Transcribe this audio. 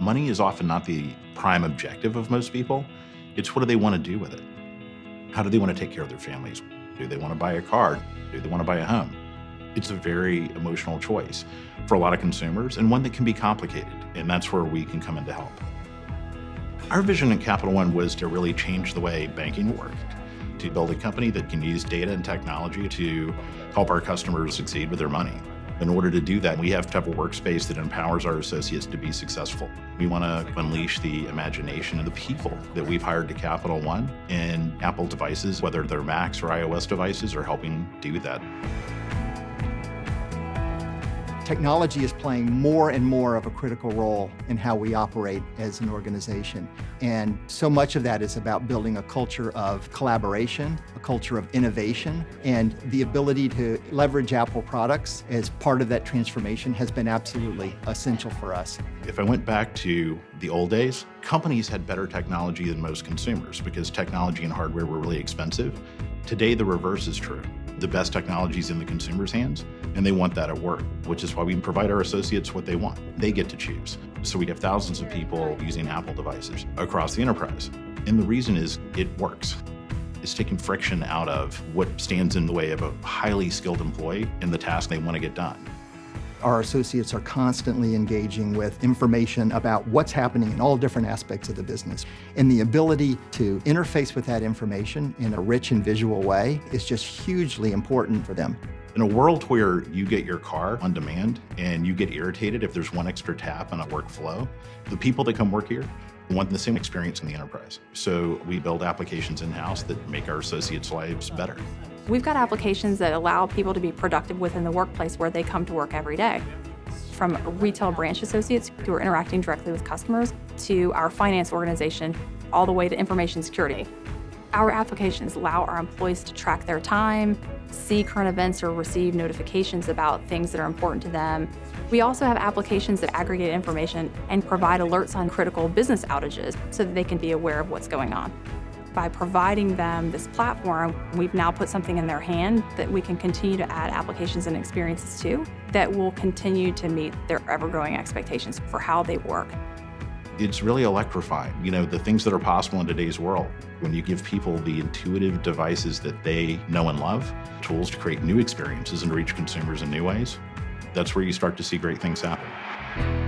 Money is often not the prime objective of most people. It's what do they want to do with it? How do they want to take care of their families? Do they want to buy a car? Do they want to buy a home? It's a very emotional choice for a lot of consumers and one that can be complicated, and that's where we can come in to help. Our vision at Capital One was to really change the way banking worked, to build a company that can use data and technology to help our customers succeed with their money. In order to do that, we have to have a workspace that empowers our associates to be successful. We want to unleash the imagination of the people that we've hired to Capital One, and Apple devices, whether they're Macs or iOS devices, are helping do that technology is playing more and more of a critical role in how we operate as an organization. And so much of that is about building a culture of collaboration, a culture of innovation, and the ability to leverage Apple products as part of that transformation has been absolutely essential for us. If I went back to the old days, companies had better technology than most consumers because technology and hardware were really expensive. Today, the reverse is true the best technologies in the consumer's hands, and they want that at work, which is why we provide our associates what they want. They get to choose. So we have thousands of people using Apple devices across the enterprise. And the reason is it works. It's taking friction out of what stands in the way of a highly skilled employee in the task they want to get done. Our associates are constantly engaging with information about what's happening in all different aspects of the business. And the ability to interface with that information in a rich and visual way is just hugely important for them. In a world where you get your car on demand and you get irritated if there's one extra tap in a workflow, the people that come work here want the same experience in the enterprise. So we build applications in-house that make our associates' lives better. We've got applications that allow people to be productive within the workplace where they come to work every day. From retail branch associates who are interacting directly with customers to our finance organization, all the way to information security. Our applications allow our employees to track their time, see current events, or receive notifications about things that are important to them. We also have applications that aggregate information and provide alerts on critical business outages so that they can be aware of what's going on by providing them this platform, we've now put something in their hand that we can continue to add applications and experiences to that will continue to meet their ever growing expectations for how they work. It's really electrifying, you know, the things that are possible in today's world. When you give people the intuitive devices that they know and love, tools to create new experiences and reach consumers in new ways, that's where you start to see great things happen.